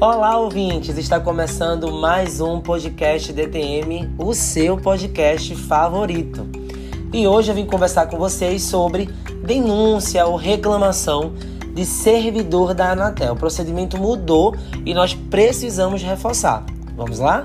Olá, ouvintes! Está começando mais um podcast DTM, o seu podcast favorito. E hoje eu vim conversar com vocês sobre denúncia ou reclamação de servidor da Anatel. O procedimento mudou e nós precisamos reforçar. Vamos lá?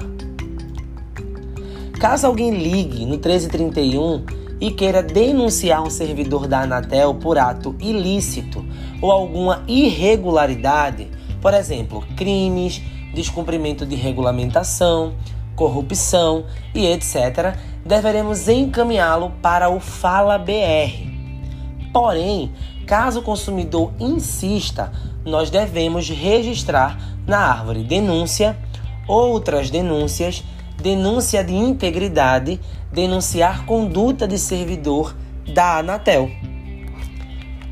Caso alguém ligue no 1331 e queira denunciar um servidor da Anatel por ato ilícito ou alguma irregularidade, por exemplo, crimes, descumprimento de regulamentação, corrupção e etc., deveremos encaminhá-lo para o Fala BR. Porém, caso o consumidor insista, nós devemos registrar na árvore denúncia, outras denúncias, denúncia de integridade, denunciar conduta de servidor da Anatel.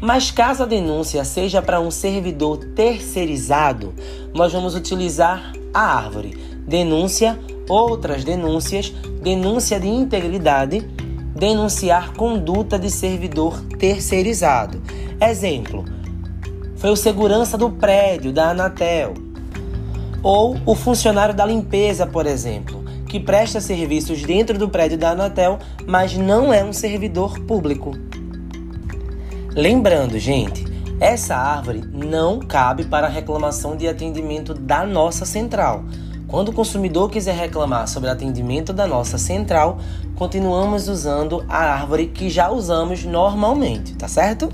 Mas caso a denúncia seja para um servidor terceirizado, nós vamos utilizar a árvore denúncia, outras denúncias, denúncia de integridade, denunciar conduta de servidor terceirizado. Exemplo: foi o segurança do prédio da Anatel ou o funcionário da limpeza, por exemplo, que presta serviços dentro do prédio da Anatel, mas não é um servidor público. Lembrando, gente, essa árvore não cabe para reclamação de atendimento da nossa central. Quando o consumidor quiser reclamar sobre atendimento da nossa central, continuamos usando a árvore que já usamos normalmente, tá certo?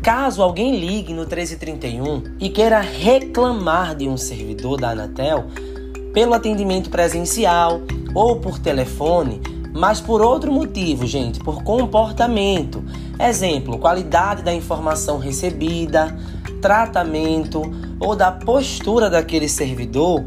Caso alguém ligue no 1331 e queira reclamar de um servidor da Anatel pelo atendimento presencial ou por telefone, mas por outro motivo, gente, por comportamento. Exemplo, qualidade da informação recebida, tratamento ou da postura daquele servidor,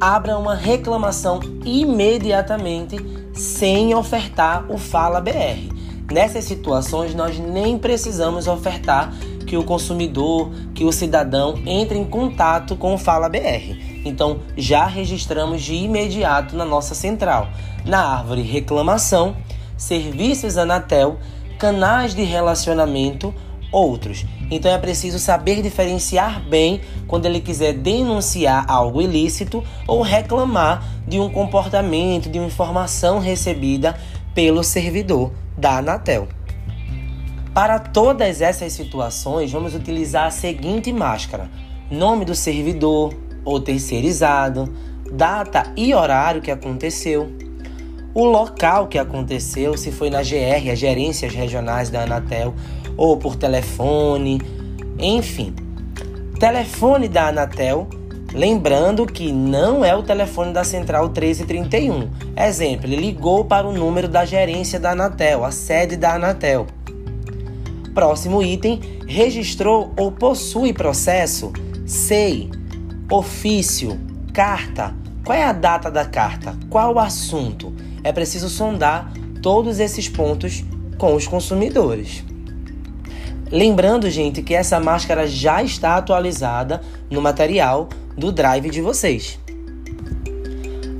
abra uma reclamação imediatamente sem ofertar o Fala BR. Nessas situações, nós nem precisamos ofertar que o consumidor, que o cidadão entre em contato com o Fala BR. Então, já registramos de imediato na nossa central na árvore reclamação, serviços Anatel, canais de relacionamento, outros. Então é preciso saber diferenciar bem quando ele quiser denunciar algo ilícito ou reclamar de um comportamento, de uma informação recebida pelo servidor da Anatel. Para todas essas situações, vamos utilizar a seguinte máscara: nome do servidor ou terceirizado, data e horário que aconteceu, o local que aconteceu, se foi na GR, as gerências regionais da Anatel, ou por telefone, enfim. Telefone da Anatel, lembrando que não é o telefone da Central 1331. Exemplo, ele ligou para o número da gerência da Anatel, a sede da Anatel. Próximo item, registrou ou possui processo? SEI, ofício, carta. Qual é a data da carta? Qual o assunto? é preciso sondar todos esses pontos com os consumidores. Lembrando, gente, que essa máscara já está atualizada no material do drive de vocês.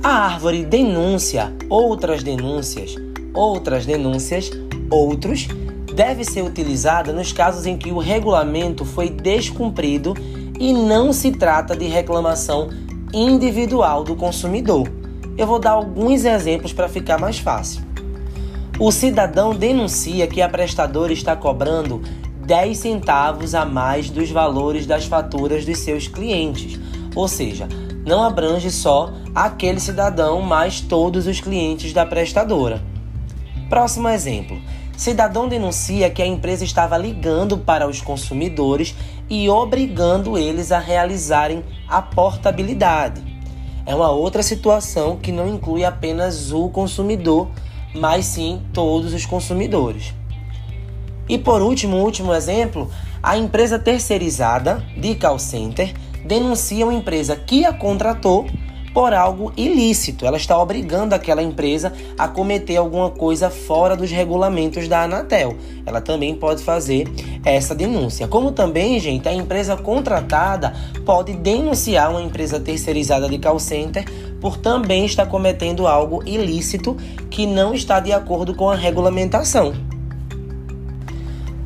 A árvore denúncia, outras denúncias, outras denúncias, outros, deve ser utilizada nos casos em que o regulamento foi descumprido e não se trata de reclamação individual do consumidor eu vou dar alguns exemplos para ficar mais fácil. O cidadão denuncia que a prestadora está cobrando 10 centavos a mais dos valores das faturas dos seus clientes, ou seja, não abrange só aquele cidadão, mas todos os clientes da prestadora. Próximo exemplo. Cidadão denuncia que a empresa estava ligando para os consumidores e obrigando eles a realizarem a portabilidade é uma outra situação que não inclui apenas o consumidor, mas sim todos os consumidores. E por último, último exemplo, a empresa terceirizada de call center denuncia uma empresa que a contratou por algo ilícito. Ela está obrigando aquela empresa a cometer alguma coisa fora dos regulamentos da Anatel. Ela também pode fazer essa denúncia. Como também, gente, a empresa contratada pode denunciar uma empresa terceirizada de call center por também estar cometendo algo ilícito que não está de acordo com a regulamentação.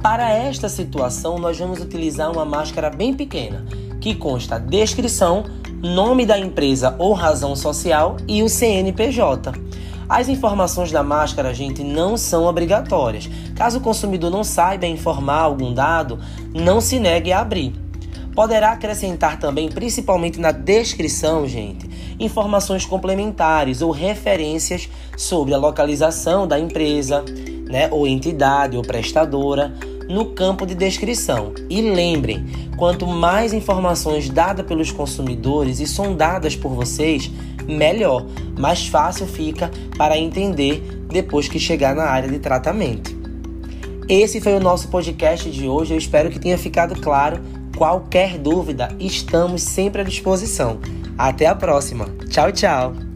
Para esta situação, nós vamos utilizar uma máscara bem pequena que consta descrição, nome da empresa ou razão social e o CNPJ. As informações da máscara, gente, não são obrigatórias. Caso o consumidor não saiba informar algum dado, não se negue a abrir. Poderá acrescentar também, principalmente na descrição, gente, informações complementares ou referências sobre a localização da empresa, né, ou entidade ou prestadora no campo de descrição. E lembrem, quanto mais informações dadas pelos consumidores e sondadas por vocês, melhor, mais fácil fica para entender depois que chegar na área de tratamento. Esse foi o nosso podcast de hoje. Eu espero que tenha ficado claro. Qualquer dúvida, estamos sempre à disposição. Até a próxima. Tchau, tchau.